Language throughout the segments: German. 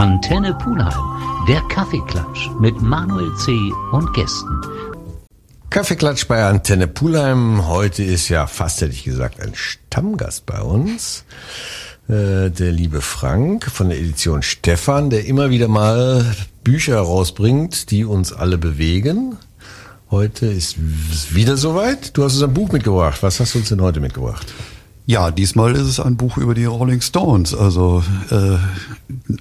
Antenne Pulheim, der Kaffeeklatsch mit Manuel C. und Gästen. Kaffeeklatsch bei Antenne Pulheim. Heute ist ja fast, hätte ich gesagt, ein Stammgast bei uns. Äh, der liebe Frank von der Edition Stefan, der immer wieder mal Bücher herausbringt, die uns alle bewegen. Heute ist es wieder soweit. Du hast uns ein Buch mitgebracht. Was hast du uns denn heute mitgebracht? Ja, diesmal ist es ein Buch über die Rolling Stones, also äh,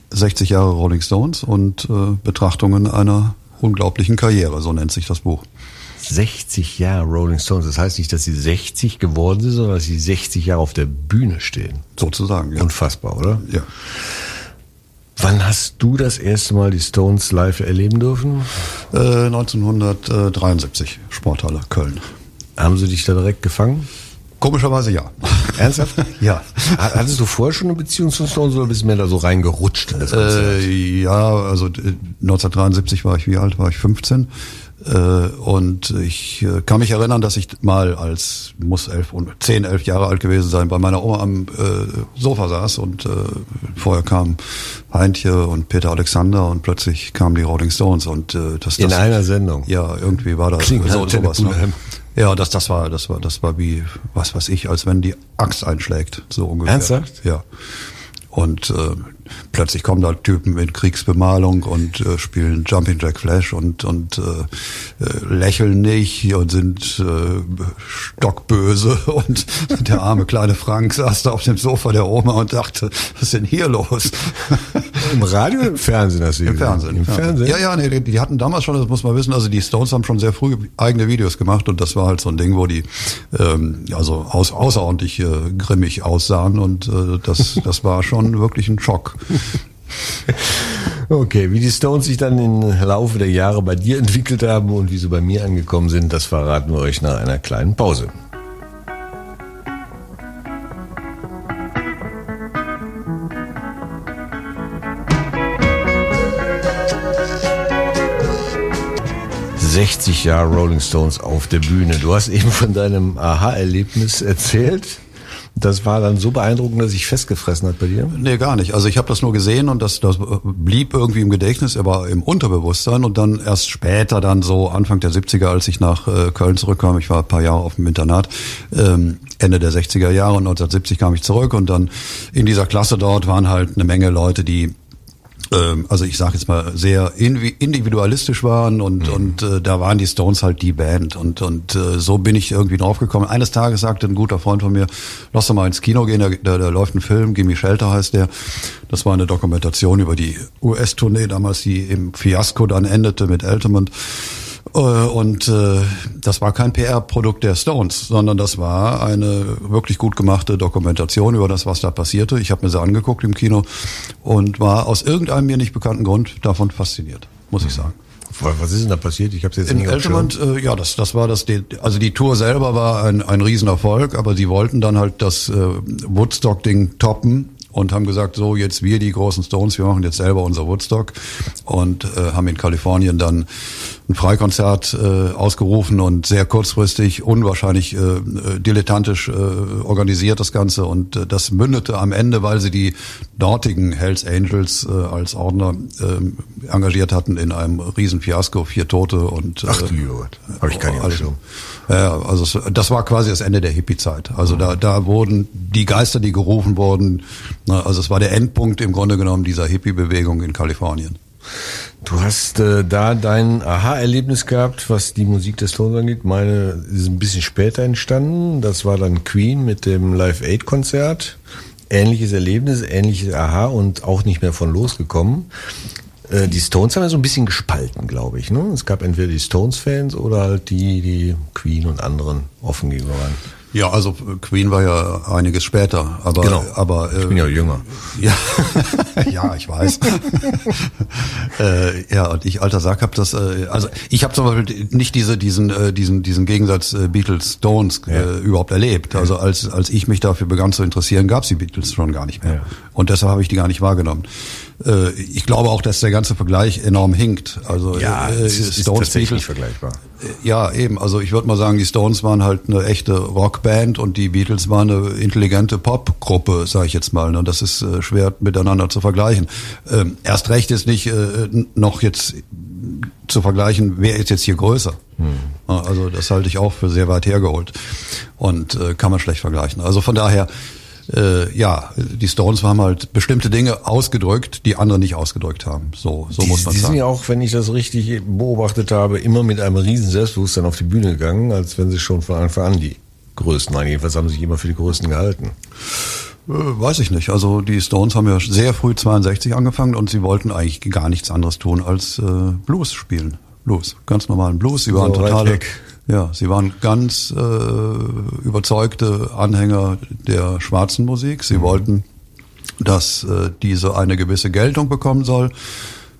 60 Jahre Rolling Stones und äh, Betrachtungen einer unglaublichen Karriere, so nennt sich das Buch. 60 Jahre Rolling Stones. Das heißt nicht, dass sie 60 geworden sind, sondern dass sie 60 Jahre auf der Bühne stehen. Sozusagen, ja. Unfassbar, oder? Ja. Wann hast du das erste Mal die Stones live erleben dürfen? Äh, 1973, Sporthalle Köln. Haben sie dich da direkt gefangen? Komischerweise ja. Ernsthaft? ja. Hattest du vorher schon eine Beziehung zu Stones oder bist du mehr da so reingerutscht in das? Äh, ja, also 1973 war ich, wie alt war ich? 15. Äh, und ich äh, kann mich erinnern, dass ich mal als, muss elf, zehn, elf Jahre alt gewesen sein, bei meiner Oma am äh, Sofa saß und äh, vorher kam Heintje und Peter Alexander und plötzlich kamen die Rolling Stones und äh, das, das In einer Sendung? Ja, irgendwie war das Klingt so, sowas. Ne? Ja, das, das war, das war, das war wie, was weiß ich, als wenn die Axt einschlägt, so ungefähr. Ernsthaft? Ja. Und äh, plötzlich kommen da Typen in Kriegsbemalung und äh, spielen Jumping Jack Flash und und äh, äh, lächeln nicht und sind äh, stockböse und der arme kleine Frank saß da auf dem Sofa der Oma und dachte, was ist denn hier los? Im Radio, im Fernsehen hast du Im Fernsehen. Im Fernsehen? Ja, ja, nee, die hatten damals schon, das muss man wissen, also die Stones haben schon sehr früh eigene Videos gemacht und das war halt so ein Ding, wo die ähm, also aus, außerordentlich äh, grimmig aussahen und äh, das, das war schon wirklich ein Schock. Okay, wie die Stones sich dann im Laufe der Jahre bei dir entwickelt haben und wie sie bei mir angekommen sind, das verraten wir euch nach einer kleinen Pause. »60 Jahre Rolling Stones auf der Bühne. Du hast eben von deinem Aha-Erlebnis erzählt. Das war dann so beeindruckend, dass sich festgefressen hat bei dir? Nee, gar nicht. Also ich habe das nur gesehen und das, das blieb irgendwie im Gedächtnis, aber im Unterbewusstsein und dann erst später, dann so Anfang der 70er, als ich nach äh, Köln zurückkam, ich war ein paar Jahre auf dem Internat, ähm, Ende der 60er Jahre und 1970 kam ich zurück und dann in dieser Klasse dort waren halt eine Menge Leute, die also ich sage jetzt mal sehr individualistisch waren und mhm. und äh, da waren die Stones halt die Band und und äh, so bin ich irgendwie draufgekommen. Eines Tages sagte ein guter Freund von mir, lass doch mal ins Kino gehen, da, da, da läuft ein Film, Gimme Shelter heißt der. Das war eine Dokumentation über die US-Tournee damals, die im Fiasko dann endete mit Altamont. Äh, und äh, das war kein PR-Produkt der Stones, sondern das war eine wirklich gut gemachte Dokumentation über das, was da passierte. Ich habe mir sie angeguckt im Kino und war aus irgendeinem mir nicht bekannten Grund davon fasziniert, muss ich sagen. Was ist denn da passiert? Ich habe jetzt in nicht Altamont, äh, ja, das das war das also die Tour selber war ein ein Riesenerfolg, aber sie wollten dann halt das äh, Woodstock Ding toppen und haben gesagt, so jetzt wir die großen Stones, wir machen jetzt selber unser Woodstock und äh, haben in Kalifornien dann ein Freikonzert äh, ausgerufen und sehr kurzfristig, unwahrscheinlich äh, äh, dilettantisch äh, organisiert das Ganze und äh, das mündete am Ende, weil sie die dortigen Hells Angels äh, als Ordner äh, engagiert hatten in einem riesen Fiasko, vier Tote und äh, Ach du Gott, habe ich keine Ahnung. Ja, also das war quasi das Ende der Hippie-Zeit. Also mhm. da, da wurden die Geister, die gerufen wurden, na, also es war der Endpunkt im Grunde genommen dieser Hippie-Bewegung in Kalifornien. Du hast äh, da dein Aha-Erlebnis gehabt, was die Musik des Tons angeht. Meine ist ein bisschen später entstanden. Das war dann Queen mit dem Live Aid Konzert. Ähnliches Erlebnis, ähnliches Aha und auch nicht mehr von losgekommen. Äh, die Stones haben ja so ein bisschen gespalten, glaube ich. Ne? Es gab entweder die Stones-Fans oder halt die, die Queen und anderen offen gegenüber waren. Ja, also äh, Queen war ja einiges später, aber genau. aber äh, ich bin ja jünger. Ja, ja, ich weiß. äh, ja, und ich alter Sack habe das. Äh, also ich habe zum Beispiel nicht diese diesen äh, diesen diesen Gegensatz äh, Beatles Stones äh, ja. überhaupt erlebt. Also als als ich mich dafür begann zu interessieren, gab's die Beatles schon gar nicht mehr. Ja. Und deshalb habe ich die gar nicht wahrgenommen. Äh, ich glaube auch, dass der ganze Vergleich enorm hinkt. Also ja, äh, es ist, Stones ist tatsächlich Beatles, vergleichbar. Äh, ja, eben. Also ich würde mal sagen, die Stones waren halt eine echte Rock Rockband und die Beatles waren eine intelligente Popgruppe, sage ich jetzt mal. Und das ist äh, schwer miteinander zu vergleichen. Ähm, erst recht ist nicht äh, noch jetzt zu vergleichen, wer ist jetzt hier größer. Hm. Also das halte ich auch für sehr weit hergeholt und äh, kann man schlecht vergleichen. Also von daher äh, ja, die Stones haben halt bestimmte Dinge ausgedrückt, die andere nicht ausgedrückt haben. So, so die, muss man die sagen. sind ja auch, wenn ich das richtig beobachtet habe, immer mit einem riesen Selbstbewusstsein auf die Bühne gegangen, als wenn sie schon von Anfang an die Größten waren. Jedenfalls haben sie sich immer für die Größten gehalten. Äh, weiß ich nicht. Also die Stones haben ja sehr früh 62 angefangen und sie wollten eigentlich gar nichts anderes tun als äh, Blues spielen. Blues, ganz normalen Blues. Sie waren So totale. Ja, sie waren ganz äh, überzeugte Anhänger der schwarzen Musik. Mhm. Sie wollten, dass äh, diese eine gewisse Geltung bekommen soll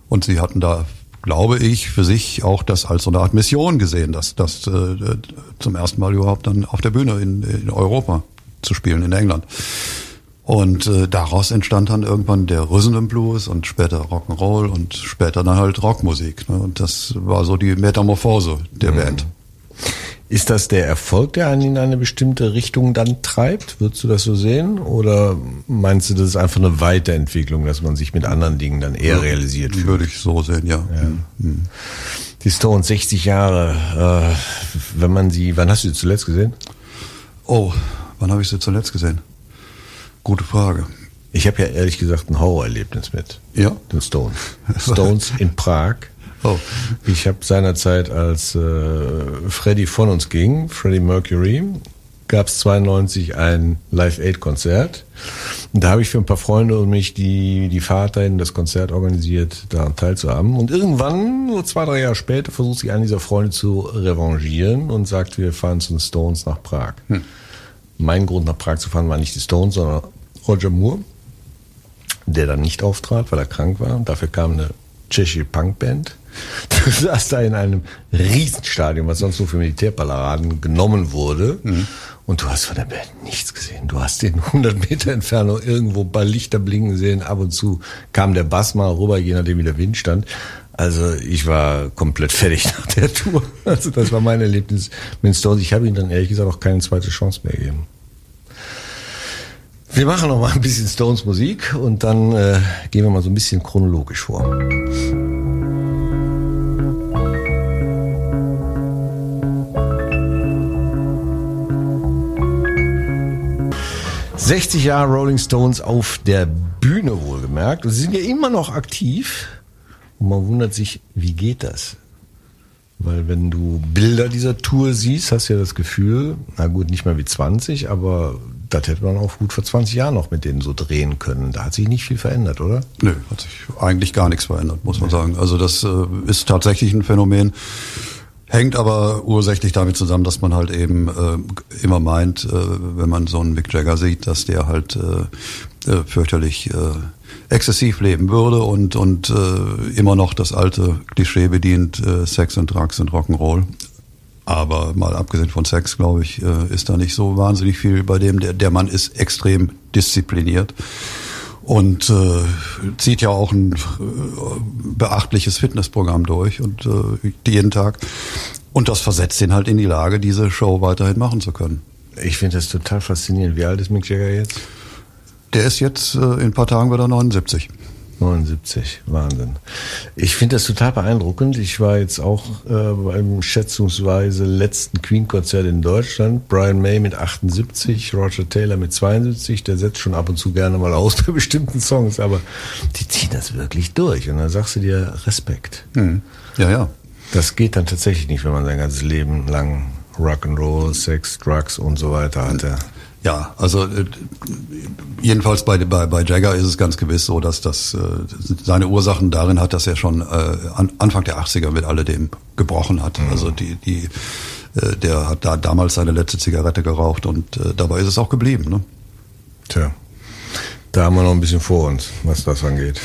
und sie hatten da glaube ich, für sich auch das als so eine Art Mission gesehen, das, das äh, zum ersten Mal überhaupt dann auf der Bühne in, in Europa zu spielen, in England. Und äh, daraus entstand dann irgendwann der Rhythm and Blues und später Rock'n'Roll und später dann halt Rockmusik. Ne? Und das war so die Metamorphose der Band. Ist das der Erfolg, der einen in eine bestimmte Richtung dann treibt? Würdest du das so sehen? Oder meinst du, das ist einfach eine Weiterentwicklung, dass man sich mit anderen Dingen dann eher realisiert fühlt? Würde ich so sehen, ja. Mhm. Die Stones, 60 Jahre. Äh, wenn man sie, wann hast du sie zuletzt gesehen? Oh, wann habe ich sie zuletzt gesehen? Gute Frage. Ich habe ja ehrlich gesagt ein Horrorerlebnis mit Ja? den Stones. Stones in Prag. Oh. Ich habe seinerzeit, als äh, Freddie von uns ging, Freddie Mercury, gab es 92 ein Live-Aid-Konzert. Und da habe ich für ein paar Freunde und mich die, die Fahrt dahin, das Konzert organisiert, daran teilzuhaben. Und irgendwann, so zwei, drei Jahre später, versucht sich einer dieser Freunde zu revanchieren und sagt, wir fahren zu den Stones nach Prag. Mein Grund nach Prag zu fahren war nicht die Stones, sondern Roger Moore, der dann nicht auftrat, weil er krank war. Und dafür kam eine tschechische Punkband. Du saß da in einem Riesenstadion, was sonst nur für Militärparaden genommen wurde. Und du hast von der Band nichts gesehen. Du hast in 100 Meter Entfernung irgendwo paar Lichter blinken sehen. Ab und zu kam der Bass mal rüber, je nachdem wie der Wind stand. Also ich war komplett fertig nach der Tour. Also das war mein Erlebnis mit den Stones. Ich habe ihnen dann ehrlich gesagt auch keine zweite Chance mehr gegeben. Wir machen noch mal ein bisschen Stones Musik und dann äh, gehen wir mal so ein bisschen chronologisch vor. 60 Jahre Rolling Stones auf der Bühne wohlgemerkt. Und sie sind ja immer noch aktiv. Und man wundert sich, wie geht das? Weil wenn du Bilder dieser Tour siehst, hast du ja das Gefühl, na gut, nicht mehr wie 20, aber das hätte man auch gut vor 20 Jahren noch mit denen so drehen können. Da hat sich nicht viel verändert, oder? Nö, hat sich eigentlich gar nichts verändert, muss man sagen. Also das äh, ist tatsächlich ein Phänomen. Hängt aber ursächlich damit zusammen, dass man halt eben äh, immer meint, äh, wenn man so einen Mick Jagger sieht, dass der halt äh, äh, fürchterlich äh, exzessiv leben würde und, und immer noch das alte Klischee bedient, Sex und Drugs und Rock'n'Roll. Aber mal abgesehen von Sex, glaube ich, äh, ist da nicht so wahnsinnig viel bei dem. Der, der Mann ist extrem diszipliniert und äh, zieht ja auch ein äh, beachtliches Fitnessprogramm durch und äh, jeden Tag. Und das versetzt ihn halt in die Lage, diese Show weiterhin machen zu können. Ich finde das total faszinierend. Wie alt ist Mick Jagger jetzt? Der ist jetzt äh, in ein paar Tagen wieder 79. 79, Wahnsinn. Ich finde das total beeindruckend. Ich war jetzt auch äh, beim schätzungsweise letzten Queen-Konzert in Deutschland. Brian May mit 78, Roger Taylor mit 72. Der setzt schon ab und zu gerne mal aus bei bestimmten Songs, aber die ziehen das wirklich durch. Und dann sagst du dir Respekt. Hm. Ja, ja. Das geht dann tatsächlich nicht, wenn man sein ganzes Leben lang Rock'n'Roll, Sex, Drugs und so weiter hatte. Ja, also äh, jedenfalls bei, bei, bei Jagger ist es ganz gewiss so, dass das äh, seine Ursachen darin hat, dass er schon äh, an, Anfang der 80er mit alledem gebrochen hat. Mhm. Also die, die, der hat da damals seine letzte Zigarette geraucht und dabei ist es auch geblieben. Ne? Tja, da haben wir noch ein bisschen vor uns, was das angeht.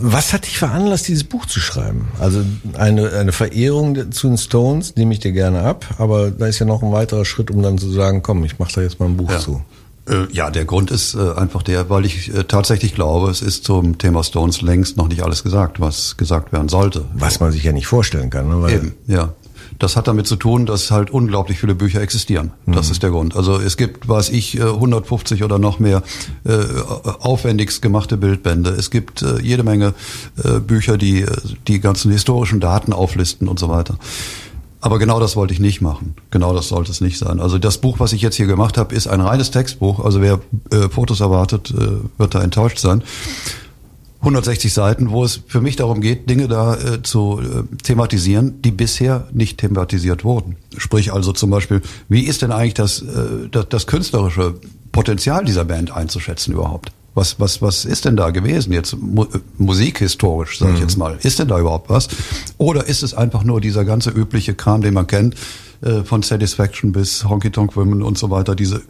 Was hat dich veranlasst, dieses Buch zu schreiben? Also eine, eine Verehrung zu den Stones nehme ich dir gerne ab, aber da ist ja noch ein weiterer Schritt, um dann zu sagen, komm, ich mache da jetzt mal ein Buch ja. zu. Äh, ja, der Grund ist äh, einfach der, weil ich äh, tatsächlich glaube, es ist zum Thema Stones längst noch nicht alles gesagt, was gesagt werden sollte. Was man sich ja nicht vorstellen kann. Ne? Weil Eben, ja. Das hat damit zu tun, dass halt unglaublich viele Bücher existieren. Das mhm. ist der Grund. Also es gibt, was ich, 150 äh, oder noch mehr äh, aufwendigst gemachte Bildbände. Es gibt äh, jede Menge äh, Bücher, die die ganzen historischen Daten auflisten und so weiter. Aber genau das wollte ich nicht machen. Genau das sollte es nicht sein. Also das Buch, was ich jetzt hier gemacht habe, ist ein reines Textbuch. Also wer äh, Fotos erwartet, äh, wird da enttäuscht sein. 160 Seiten, wo es für mich darum geht, Dinge da äh, zu äh, thematisieren, die bisher nicht thematisiert wurden. Sprich also zum Beispiel, wie ist denn eigentlich das, äh, das, das künstlerische Potenzial dieser Band einzuschätzen überhaupt? Was, was, was ist denn da gewesen jetzt mu musikhistorisch, sage ich mhm. jetzt mal? Ist denn da überhaupt was? Oder ist es einfach nur dieser ganze übliche Kram, den man kennt, äh, von Satisfaction bis Honky Tonk Women und so weiter, diese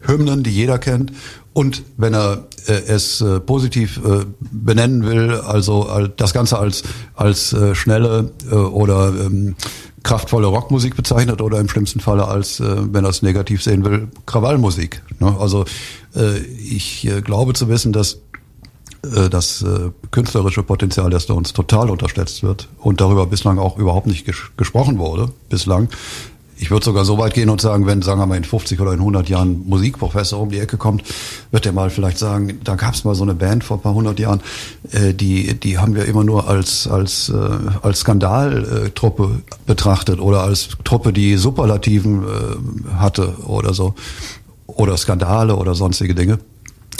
Hymnen, die jeder kennt. Und wenn er äh, es äh, positiv äh, benennen will, also das Ganze als, als äh, schnelle äh, oder ähm, kraftvolle Rockmusik bezeichnet oder im schlimmsten Falle als, wenn er es negativ sehen will, Krawallmusik. Ne? Also ich glaube zu wissen, dass das künstlerische Potenzial der Stones total unterschätzt wird und darüber bislang auch überhaupt nicht ges gesprochen wurde, bislang. Ich würde sogar so weit gehen und sagen, wenn, sagen wir mal, in 50 oder in 100 Jahren Musikprofessor um die Ecke kommt, wird er mal vielleicht sagen, da gab es mal so eine Band vor ein paar hundert Jahren, äh, die, die haben wir immer nur als, als, äh, als Skandaltruppe betrachtet oder als Truppe, die Superlativen äh, hatte oder so. Oder Skandale oder sonstige Dinge.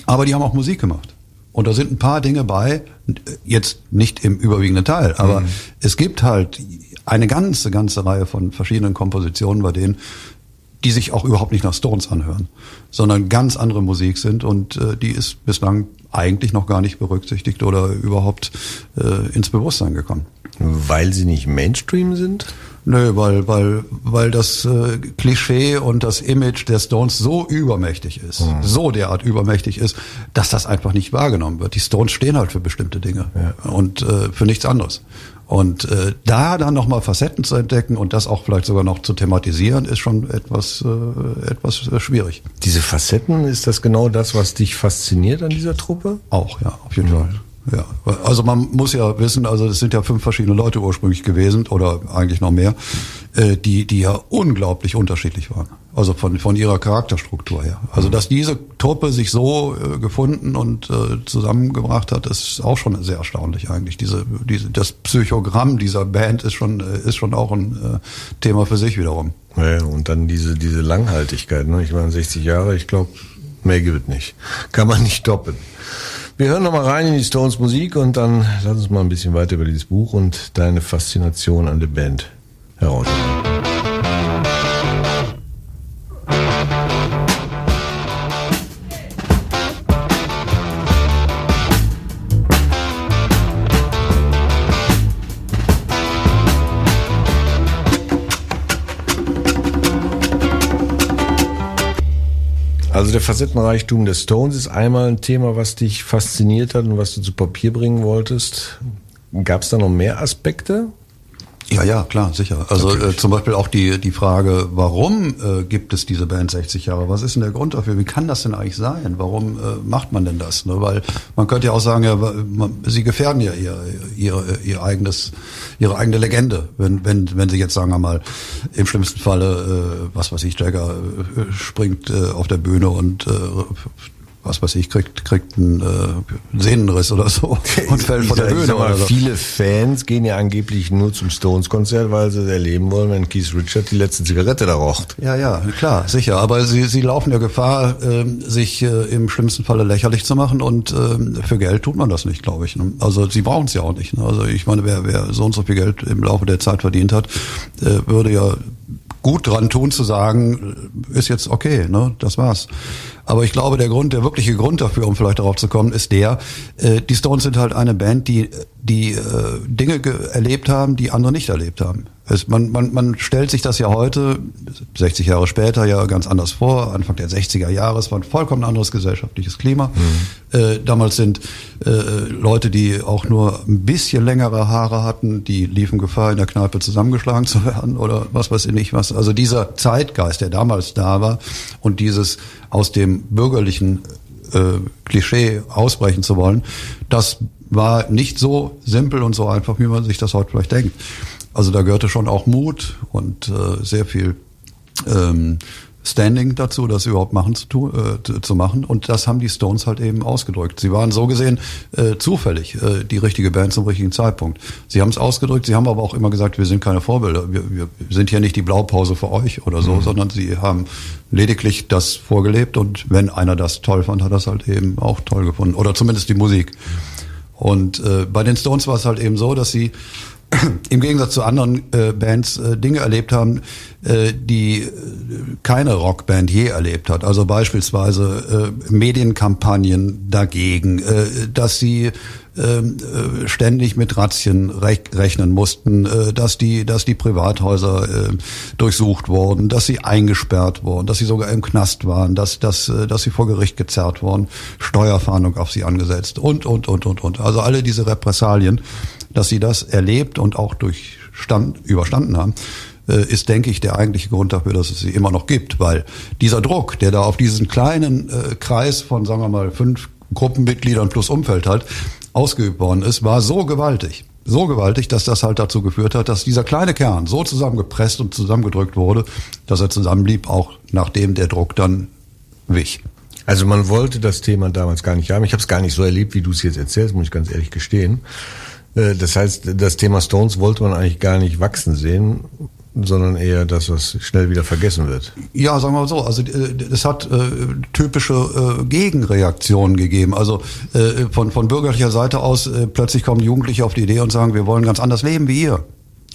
Aber die haben auch Musik gemacht. Und da sind ein paar Dinge bei, jetzt nicht im überwiegenden Teil, aber mhm. es gibt halt eine ganze, ganze Reihe von verschiedenen Kompositionen, bei denen die sich auch überhaupt nicht nach Stones anhören, sondern ganz andere Musik sind und äh, die ist bislang eigentlich noch gar nicht berücksichtigt oder überhaupt äh, ins Bewusstsein gekommen. Weil sie nicht Mainstream sind? Nö, weil, weil, weil das äh, Klischee und das Image der Stones so übermächtig ist, mhm. so derart übermächtig ist, dass das einfach nicht wahrgenommen wird. Die Stones stehen halt für bestimmte Dinge ja. und äh, für nichts anderes. Und äh, da dann nochmal Facetten zu entdecken und das auch vielleicht sogar noch zu thematisieren, ist schon etwas, äh, etwas äh, schwierig. Diese Facetten, ist das genau das, was dich fasziniert an dieser Truppe? Auch, ja, auf jeden mhm. Fall. Ja, also man muss ja wissen, also es sind ja fünf verschiedene Leute ursprünglich gewesen oder eigentlich noch mehr, äh, die die ja unglaublich unterschiedlich waren. Also von von ihrer Charakterstruktur her. Also dass diese Truppe sich so äh, gefunden und äh, zusammengebracht hat, ist auch schon sehr erstaunlich eigentlich. Diese diese das Psychogramm dieser Band ist schon äh, ist schon auch ein äh, Thema für sich wiederum. Ja, und dann diese diese Langhaltigkeit. Ne? Ich meine 60 Jahre, ich glaube, mehr gibt es nicht. Kann man nicht doppeln. Wir hören noch mal rein in die Stones Musik und dann lass uns mal ein bisschen weiter über dieses Buch und deine Faszination an der Band herausfinden. Also der Facettenreichtum der Stones ist einmal ein Thema, was dich fasziniert hat und was du zu Papier bringen wolltest. Gab es da noch mehr Aspekte? Ja, ja, klar, sicher. Also äh, zum Beispiel auch die, die Frage, warum äh, gibt es diese Band 60 Jahre? Was ist denn der Grund dafür? Wie kann das denn eigentlich sein? Warum äh, macht man denn das? Ne? Weil man könnte ja auch sagen, ja, man, sie gefährden ja ihr, ihr, ihr eigenes, ihre eigene Legende, wenn, wenn, wenn sie jetzt, sagen wir mal, im schlimmsten Falle, äh, was weiß ich, Jagger äh, springt äh, auf der Bühne und äh, was weiß ich, kriegt, kriegt einen äh, Sehnenriss oder so und fällt von der Bühne. Mal, so. Viele Fans gehen ja angeblich nur zum Stones-Konzert, weil sie erleben wollen, wenn Keith Richard die letzte Zigarette da raucht. Ja, ja, klar, sicher. Aber sie, sie laufen ja Gefahr, äh, sich äh, im schlimmsten Falle lächerlich zu machen und äh, für Geld tut man das nicht, glaube ich. Ne? Also sie brauchen es ja auch nicht. Ne? Also ich meine, wer, wer so und so viel Geld im Laufe der Zeit verdient hat, äh, würde ja gut dran tun zu sagen, ist jetzt okay, ne, das war's. Aber ich glaube, der Grund, der wirkliche Grund dafür, um vielleicht darauf zu kommen, ist der, äh, die Stones sind halt eine Band, die, die äh, Dinge erlebt haben, die andere nicht erlebt haben. Es, man, man, man stellt sich das ja heute, 60 Jahre später, ja ganz anders vor. Anfang der 60er Jahre, es war ein vollkommen anderes gesellschaftliches Klima. Mhm. Äh, damals sind äh, Leute, die auch nur ein bisschen längere Haare hatten, die liefen Gefahr, in der Kneipe zusammengeschlagen zu werden oder was weiß ich nicht was. Also dieser Zeitgeist, der damals da war und dieses aus dem bürgerlichen äh, Klischee ausbrechen zu wollen, das war nicht so simpel und so einfach, wie man sich das heute vielleicht denkt. Also da gehörte schon auch Mut und äh, sehr viel ähm, Standing dazu, das überhaupt machen zu, tun, äh, zu machen. Und das haben die Stones halt eben ausgedrückt. Sie waren so gesehen äh, zufällig äh, die richtige Band zum richtigen Zeitpunkt. Sie haben es ausgedrückt, sie haben aber auch immer gesagt, wir sind keine Vorbilder. Wir, wir sind hier nicht die Blaupause für euch oder so, mhm. sondern sie haben lediglich das vorgelebt und wenn einer das toll fand, hat das halt eben auch toll gefunden. Oder zumindest die Musik. Und äh, bei den Stones war es halt eben so, dass sie im Gegensatz zu anderen äh, Bands äh, Dinge erlebt haben, äh, die äh, keine Rockband je erlebt hat. Also beispielsweise äh, Medienkampagnen dagegen, äh, dass sie ähm, äh, ständig mit Razzien rechnen mussten, dass die, dass die Privathäuser durchsucht wurden, dass sie eingesperrt wurden, dass sie sogar im Knast waren, dass, dass, dass sie vor Gericht gezerrt wurden, Steuerfahndung auf sie angesetzt und, und, und, und, und. Also alle diese Repressalien dass sie das erlebt und auch durchstand, überstanden haben, äh, ist, denke ich, der eigentliche Grund dafür, dass es sie immer noch gibt. Weil dieser Druck, der da auf diesen kleinen äh, Kreis von, sagen wir mal, fünf Gruppenmitgliedern plus Umfeld halt ausgeübt worden ist, war so gewaltig. So gewaltig, dass das halt dazu geführt hat, dass dieser kleine Kern so zusammengepresst und zusammengedrückt wurde, dass er zusammenblieb, auch nachdem der Druck dann wich. Also man wollte das Thema damals gar nicht haben. Ich habe es gar nicht so erlebt, wie du es jetzt erzählst, muss ich ganz ehrlich gestehen. Äh, das heißt, das Thema Stones wollte man eigentlich gar nicht wachsen sehen, sondern eher das, was schnell wieder vergessen wird. Ja, sagen wir mal so. Also es hat äh, typische äh, Gegenreaktionen gegeben. Also äh, von, von bürgerlicher Seite aus äh, plötzlich kommen Jugendliche auf die Idee und sagen, wir wollen ganz anders leben wie ihr.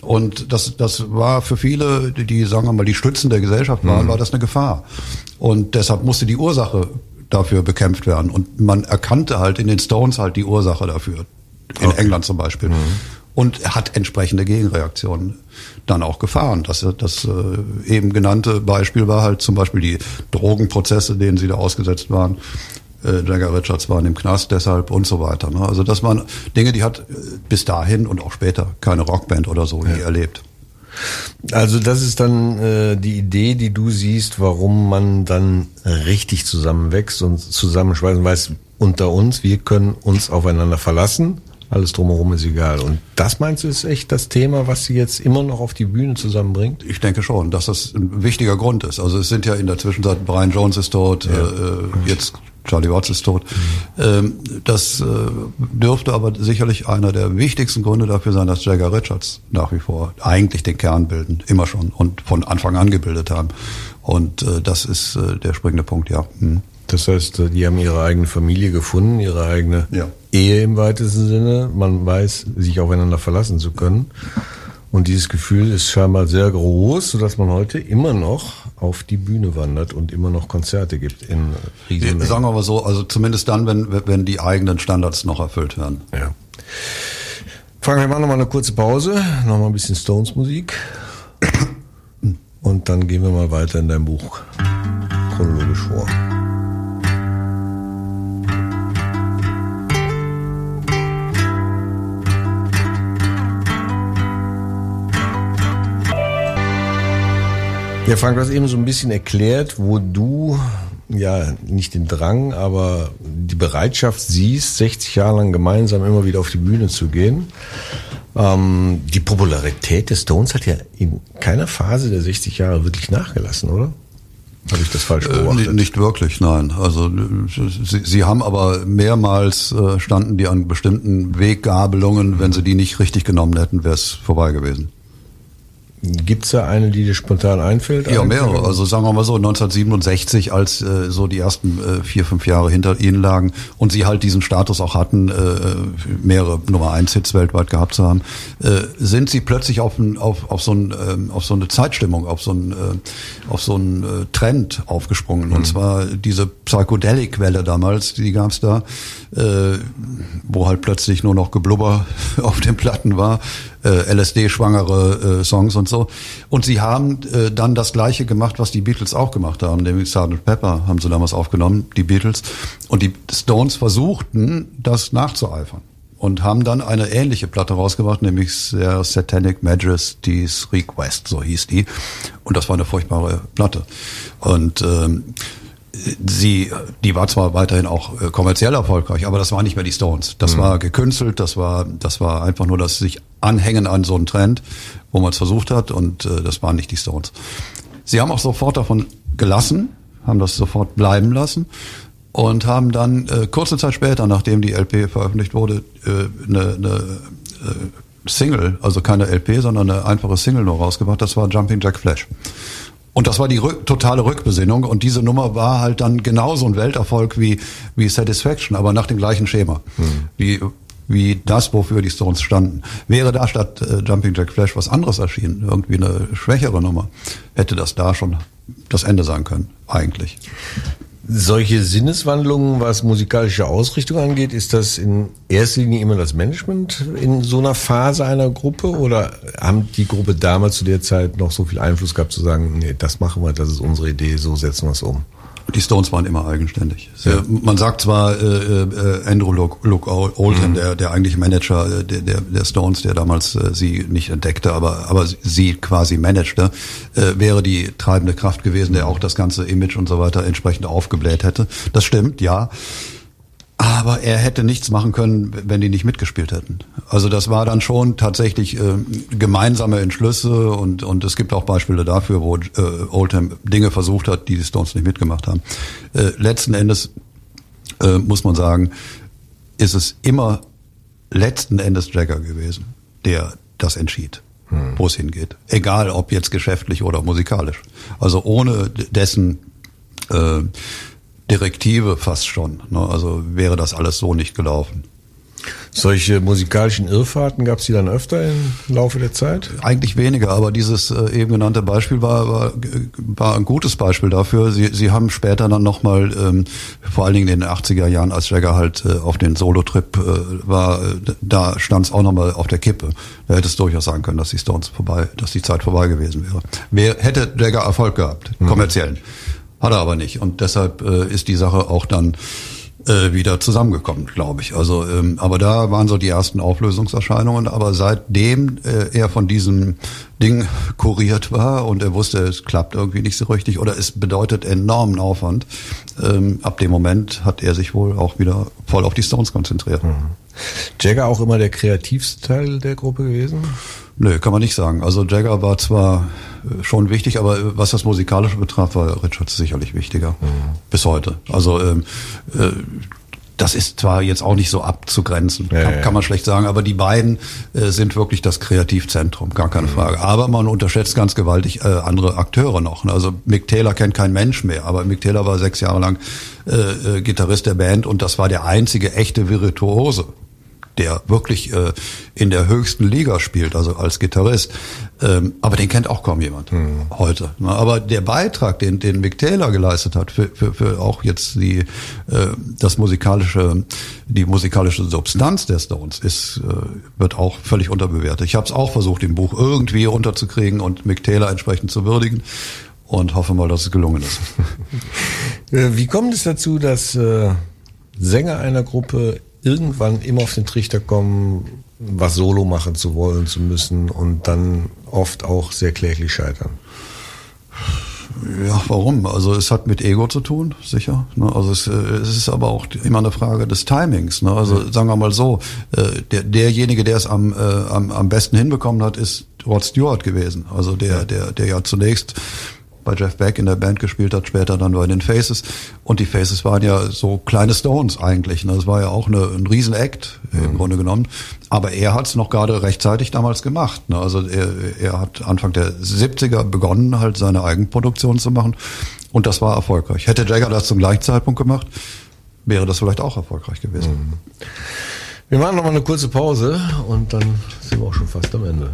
Und das, das war für viele, die, sagen wir mal, die Stützen der Gesellschaft waren, mhm. war das eine Gefahr. Und deshalb musste die Ursache dafür bekämpft werden. Und man erkannte halt in den Stones halt die Ursache dafür in okay. England zum Beispiel. Mhm. Und hat entsprechende Gegenreaktionen dann auch gefahren. Das, das äh, eben genannte Beispiel war halt zum Beispiel die Drogenprozesse, denen sie da ausgesetzt waren. Äh, Jagger Richards waren im Knast deshalb und so weiter. Ne? Also das waren Dinge, die hat äh, bis dahin und auch später keine Rockband oder so ja. nie erlebt. Also das ist dann äh, die Idee, die du siehst, warum man dann richtig zusammenwächst und zusammenschweißen weiß, unter uns, wir können uns aufeinander verlassen alles drumherum ist egal. Und das meinst du ist echt das Thema, was sie jetzt immer noch auf die Bühne zusammenbringt? Ich denke schon, dass das ein wichtiger Grund ist. Also es sind ja in der Zwischenzeit Brian Jones ist tot, ja. äh, jetzt Charlie Watts ist tot. Mhm. Das äh, dürfte aber sicherlich einer der wichtigsten Gründe dafür sein, dass Jagger Richards nach wie vor eigentlich den Kern bilden, immer schon und von Anfang an gebildet haben. Und äh, das ist äh, der springende Punkt, ja. Hm. Das heißt, die haben ihre eigene Familie gefunden, ihre eigene ja. Ehe im weitesten Sinne. Man weiß, sich aufeinander verlassen zu können. Und dieses Gefühl ist scheinbar sehr groß, sodass man heute immer noch auf die Bühne wandert und immer noch Konzerte gibt in Riesenmengen. Sagen wir mal so, also zumindest dann, wenn, wenn die eigenen Standards noch erfüllt werden. Ja. Frank, wir machen nochmal eine kurze Pause, nochmal ein bisschen Stones-Musik. Und dann gehen wir mal weiter in dein Buch chronologisch vor. Ja, Frank, du hast eben so ein bisschen erklärt, wo du ja nicht den Drang, aber die Bereitschaft siehst, 60 Jahre lang gemeinsam immer wieder auf die Bühne zu gehen. Ähm, die Popularität des Stones hat ja in keiner Phase der 60 Jahre wirklich nachgelassen, oder? Habe ich das falsch äh, beobachtet? Äh, nicht wirklich, nein. Also sie, sie haben aber mehrmals äh, standen die an bestimmten Weggabelungen. Wenn sie die nicht richtig genommen hätten, wäre es vorbei gewesen. Gibt's da eine, die dir spontan einfällt? Ja, mehrere. Also sagen wir mal so, 1967, als äh, so die ersten äh, vier, fünf Jahre hinter ihnen lagen und sie halt diesen Status auch hatten, äh, mehrere Nummer eins Hits weltweit gehabt zu haben, äh, sind sie plötzlich auf, ein, auf, auf, so ein, äh, auf so eine Zeitstimmung, auf so ein, äh, auf so einen äh, Trend aufgesprungen. Mhm. Und zwar diese Psychedelic-Welle damals, die gab's da, äh, wo halt plötzlich nur noch Geblubber auf den Platten war äh, LSD-schwangere äh, Songs und so. Und sie haben äh, dann das Gleiche gemacht, was die Beatles auch gemacht haben, nämlich Sgt. Pepper haben sie damals aufgenommen, die Beatles. Und die Stones versuchten, das nachzueifern und haben dann eine ähnliche Platte rausgebracht, nämlich der Satanic Majesty's Request, so hieß die. Und das war eine furchtbare Platte. Und ähm, sie, die war zwar weiterhin auch äh, kommerziell erfolgreich, aber das war nicht mehr die Stones. Das mhm. war gekünstelt, das war, das war einfach nur das sich anhängen an so einen Trend, wo man es versucht hat und äh, das waren nicht die Stones. Sie haben auch sofort davon gelassen, haben das sofort bleiben lassen und haben dann äh, kurze Zeit später, nachdem die LP veröffentlicht wurde, äh, eine, eine äh, Single, also keine LP, sondern eine einfache Single nur rausgebracht. Das war Jumping Jack Flash. Und das war die rück, totale Rückbesinnung. Und diese Nummer war halt dann genauso ein Welterfolg wie, wie Satisfaction, aber nach dem gleichen Schema. Hm. Wie, wie das, wofür die Stones standen. Wäre da statt äh, Jumping Jack Flash was anderes erschienen, irgendwie eine schwächere Nummer, hätte das da schon das Ende sein können, eigentlich. Solche Sinneswandlungen, was musikalische Ausrichtung angeht, ist das in erster Linie immer das Management in so einer Phase einer Gruppe oder haben die Gruppe damals zu der Zeit noch so viel Einfluss gehabt zu sagen, nee, das machen wir, das ist unsere Idee, so setzen wir es um? Die Stones waren immer eigenständig. Ja. Man sagt zwar äh, äh, Andrew Oldham, mhm. der, der eigentliche Manager äh, der, der, der Stones, der damals äh, sie nicht entdeckte, aber, aber sie quasi managte, äh, wäre die treibende Kraft gewesen, der auch das ganze Image und so weiter entsprechend aufgebläht hätte. Das stimmt, ja. Aber er hätte nichts machen können, wenn die nicht mitgespielt hätten. Also das war dann schon tatsächlich äh, gemeinsame Entschlüsse und, und es gibt auch Beispiele dafür, wo äh, Oldham Dinge versucht hat, die die Stones nicht mitgemacht haben. Äh, letzten Endes äh, muss man sagen, ist es immer letzten Endes Jagger gewesen, der das entschied, hm. wo es hingeht. Egal ob jetzt geschäftlich oder musikalisch. Also ohne dessen äh, Direktive fast schon. Ne? Also wäre das alles so nicht gelaufen. Solche musikalischen Irrfahrten gab es die dann öfter im Laufe der Zeit? Eigentlich weniger, aber dieses äh, eben genannte Beispiel war, war, war ein gutes Beispiel dafür. Sie, Sie haben später dann nochmal, ähm, vor allen Dingen in den 80er Jahren, als Jagger halt äh, auf den Solo-Trip äh, war, äh, da stand es auch nochmal auf der Kippe. Da hätte es durchaus sagen können, dass die Stones vorbei, dass die Zeit vorbei gewesen wäre. Wer hätte Jagger Erfolg gehabt, mhm. Hat er aber nicht. Und deshalb äh, ist die Sache auch dann äh, wieder zusammengekommen, glaube ich. Also, ähm, aber da waren so die ersten Auflösungserscheinungen. Aber seitdem äh, er von diesem Ding kuriert war und er wusste, es klappt irgendwie nicht so richtig oder es bedeutet enormen Aufwand, ähm, ab dem Moment hat er sich wohl auch wieder voll auf die Stones konzentriert. Mhm. Jagger auch immer der kreativste Teil der Gruppe gewesen? Nö, kann man nicht sagen. Also Jagger war zwar äh, schon wichtig, aber äh, was das Musikalische betraf, war Richards sicherlich wichtiger. Mhm. Bis heute. Also ähm, äh, das ist zwar jetzt auch nicht so abzugrenzen, ja, kann, ja. kann, man schlecht sagen, aber die beiden äh, sind wirklich das Kreativzentrum, gar keine mhm. Frage. Aber man unterschätzt ganz gewaltig äh, andere Akteure noch. Also Mick Taylor kennt kein Mensch mehr, aber Mick Taylor war sechs Jahre lang äh, äh, Gitarrist der Band und das war der einzige echte Virtuose der wirklich äh, in der höchsten Liga spielt, also als Gitarrist. Ähm, aber den kennt auch kaum jemand mhm. heute. Aber der Beitrag, den, den Mick Taylor geleistet hat, für, für, für auch jetzt die, äh, das musikalische, die musikalische Substanz der Stones, ist, äh, wird auch völlig unterbewertet. Ich habe es auch versucht, im Buch irgendwie unterzukriegen und Mick Taylor entsprechend zu würdigen und hoffe mal, dass es gelungen ist. Äh, wie kommt es dazu, dass äh, Sänger einer Gruppe irgendwann immer auf den Trichter kommen, was Solo machen zu wollen, zu müssen und dann oft auch sehr kläglich scheitern. Ja, warum? Also es hat mit Ego zu tun, sicher. Ne? Also es, äh, es, ist aber auch immer eine Frage des Timings. Ne? Also sagen wir mal so, äh, der, derjenige, der es am, äh, am, am besten hinbekommen hat, ist Rod Stewart gewesen. Also der, der, der ja zunächst bei Jeff Beck in der Band gespielt hat, später dann bei den Faces. Und die Faces waren ja so kleine Stones eigentlich. Ne? Das war ja auch eine, ein Riesen-Act mhm. im Grunde genommen. Aber er hat es noch gerade rechtzeitig damals gemacht. Ne? Also er, er hat Anfang der 70er begonnen, halt seine Eigenproduktion zu machen. Und das war erfolgreich. Hätte Jagger das zum gleichen Zeitpunkt gemacht, wäre das vielleicht auch erfolgreich gewesen. Mhm. Wir machen noch mal eine kurze Pause und dann sind wir auch schon fast am Ende.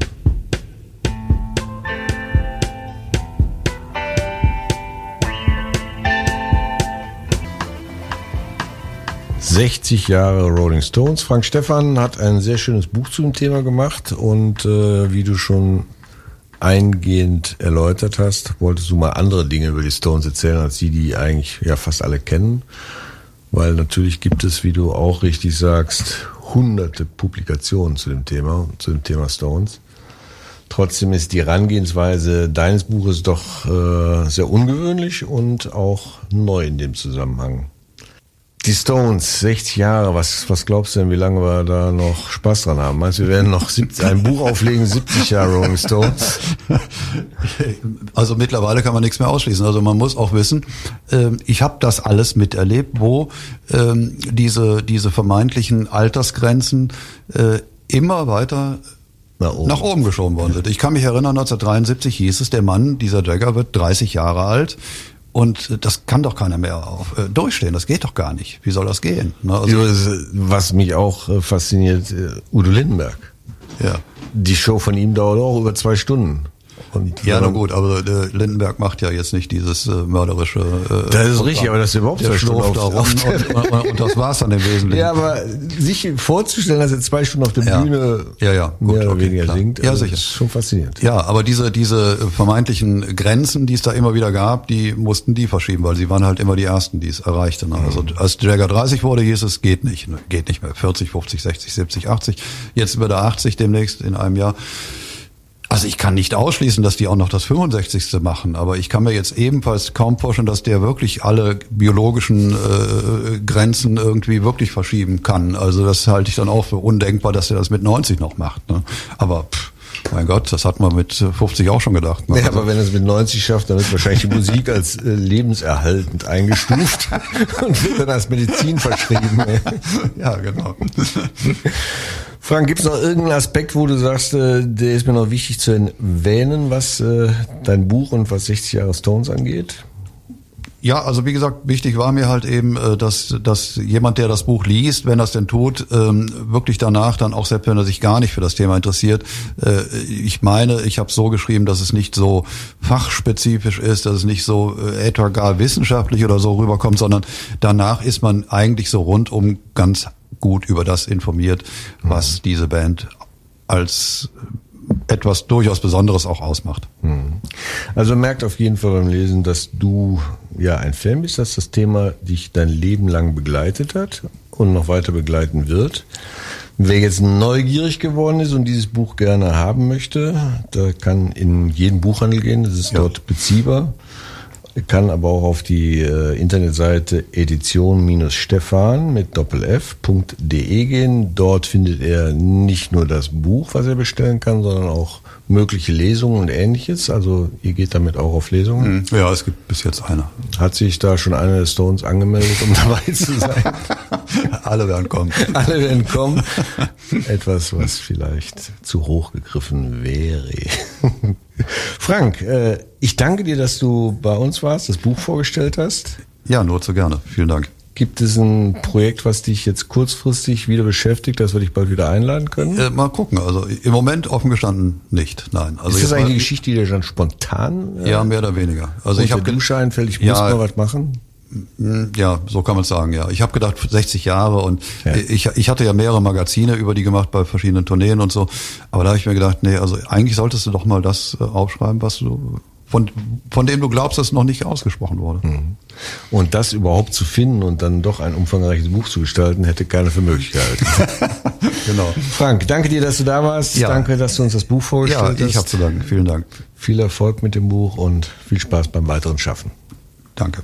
60 Jahre Rolling Stones. Frank Stefan hat ein sehr schönes Buch zu dem Thema gemacht und äh, wie du schon eingehend erläutert hast, wolltest du mal andere Dinge über die Stones erzählen, als die, die eigentlich ja fast alle kennen. Weil natürlich gibt es, wie du auch richtig sagst, hunderte Publikationen zu dem Thema, zu dem Thema Stones. Trotzdem ist die Herangehensweise deines Buches doch äh, sehr ungewöhnlich und auch neu in dem Zusammenhang. Die Stones, 60 Jahre, was, was glaubst du denn, wie lange wir da noch Spaß dran haben? Meinst du, wir werden noch 70, ein Buch auflegen, 70 Jahre Rolling Stones? Also mittlerweile kann man nichts mehr ausschließen. Also man muss auch wissen, ähm, ich habe das alles miterlebt, wo ähm, diese, diese vermeintlichen Altersgrenzen äh, immer weiter nach oben. nach oben geschoben worden sind. Ich kann mich erinnern, 1973 hieß es, der Mann, dieser Jagger wird 30 Jahre alt und das kann doch keiner mehr auf, äh, durchstehen. Das geht doch gar nicht. Wie soll das gehen? Ne? Also, Was mich auch äh, fasziniert, äh, Udo Lindenberg. Ja. Die Show von ihm dauert auch über zwei Stunden. Und ja, na gut, aber äh, Lindenberg macht ja jetzt nicht dieses äh, mörderische. Äh, das ist richtig, aber das ist überhaupt Stunden auf, auf, auf und, und, und, das war's dann im Wesentlichen. Ja, aber sich vorzustellen, dass er zwei Stunden auf der ja. Bühne ja, ja, gut, mehr oder okay, weniger klar. singt, ja, sicher. ist schon faszinierend. Ja, aber diese diese vermeintlichen Grenzen, die es da immer wieder gab, die mussten die verschieben, weil sie waren halt immer die ersten, die es erreichten. Also als Jagger 30 wurde, hieß es geht nicht, geht nicht mehr. 40, 50, 60, 70, 80. Jetzt wird er 80 demnächst in einem Jahr. Also ich kann nicht ausschließen, dass die auch noch das 65. machen, aber ich kann mir jetzt ebenfalls kaum vorstellen, dass der wirklich alle biologischen äh, Grenzen irgendwie wirklich verschieben kann. Also das halte ich dann auch für undenkbar, dass er das mit 90 noch macht. Ne? Aber pff, mein Gott, das hat man mit 50 auch schon gedacht. Ne? Ja, aber wenn er es mit 90 schafft, dann wird wahrscheinlich die Musik als äh, lebenserhaltend eingestuft und wird dann als Medizin verschrieben. ja, genau. Frank, gibt es noch irgendeinen Aspekt, wo du sagst, äh, der ist mir noch wichtig zu erwähnen, was äh, dein Buch und was 60 Jahre Stones angeht? Ja, also wie gesagt, wichtig war mir halt eben, äh, dass, dass jemand, der das Buch liest, wenn es denn tut, ähm, wirklich danach dann auch, selbst wenn er sich gar nicht für das Thema interessiert, äh, ich meine, ich habe so geschrieben, dass es nicht so fachspezifisch ist, dass es nicht so äh, etwa gar wissenschaftlich oder so rüberkommt, sondern danach ist man eigentlich so rundum ganz gut über das informiert, was mhm. diese Band als etwas durchaus Besonderes auch ausmacht. Mhm. Also merkt auf jeden Fall beim Lesen, dass du ja ein Fan bist, dass das Thema dich dein Leben lang begleitet hat und noch weiter begleiten wird. Wer jetzt neugierig geworden ist und dieses Buch gerne haben möchte, der kann in jeden Buchhandel gehen, das ist ja. dort beziehbar kann aber auch auf die äh, Internetseite edition-stefan mit doppelf.de gehen. Dort findet er nicht nur das Buch, was er bestellen kann, sondern auch mögliche Lesungen und ähnliches. Also ihr geht damit auch auf Lesungen? Hm. Ja, es gibt bis jetzt eine. Hat sich da schon einer der Stones angemeldet, um dabei zu sein? Alle werden kommen. Alle werden kommen. Etwas, was vielleicht zu hoch gegriffen wäre. Frank, äh, ich danke dir, dass du bei uns warst, das Buch vorgestellt hast. Ja, nur zu gerne. Vielen Dank. Gibt es ein Projekt, was dich jetzt kurzfristig wieder beschäftigt, dass wir dich bald wieder einladen können? Äh, mal gucken. Also im Moment offen gestanden nicht. Nein. Also ist das eigentlich eine Geschichte, die dir dann spontan? Äh, ja, mehr oder weniger. Also ich habe Dusche einfällt, ich muss ja, mal was machen. Ja, so kann man sagen, ja. Ich habe gedacht 60 Jahre und ja. ich, ich hatte ja mehrere Magazine über die gemacht bei verschiedenen Tourneen und so. Aber da habe ich mir gedacht, nee, also eigentlich solltest du doch mal das äh, aufschreiben, was du von, von dem du glaubst, dass es noch nicht ausgesprochen wurde. Mhm. Und das überhaupt zu finden und dann doch ein umfangreiches Buch zu gestalten, hätte keiner für möglich gehalten. genau. Frank, danke dir, dass du da warst. Ja. Danke, dass du uns das Buch vorgestellt hast. Ja, ich habe zu danken. Vielen Dank. Viel Erfolg mit dem Buch und viel Spaß beim weiteren Schaffen. Danke.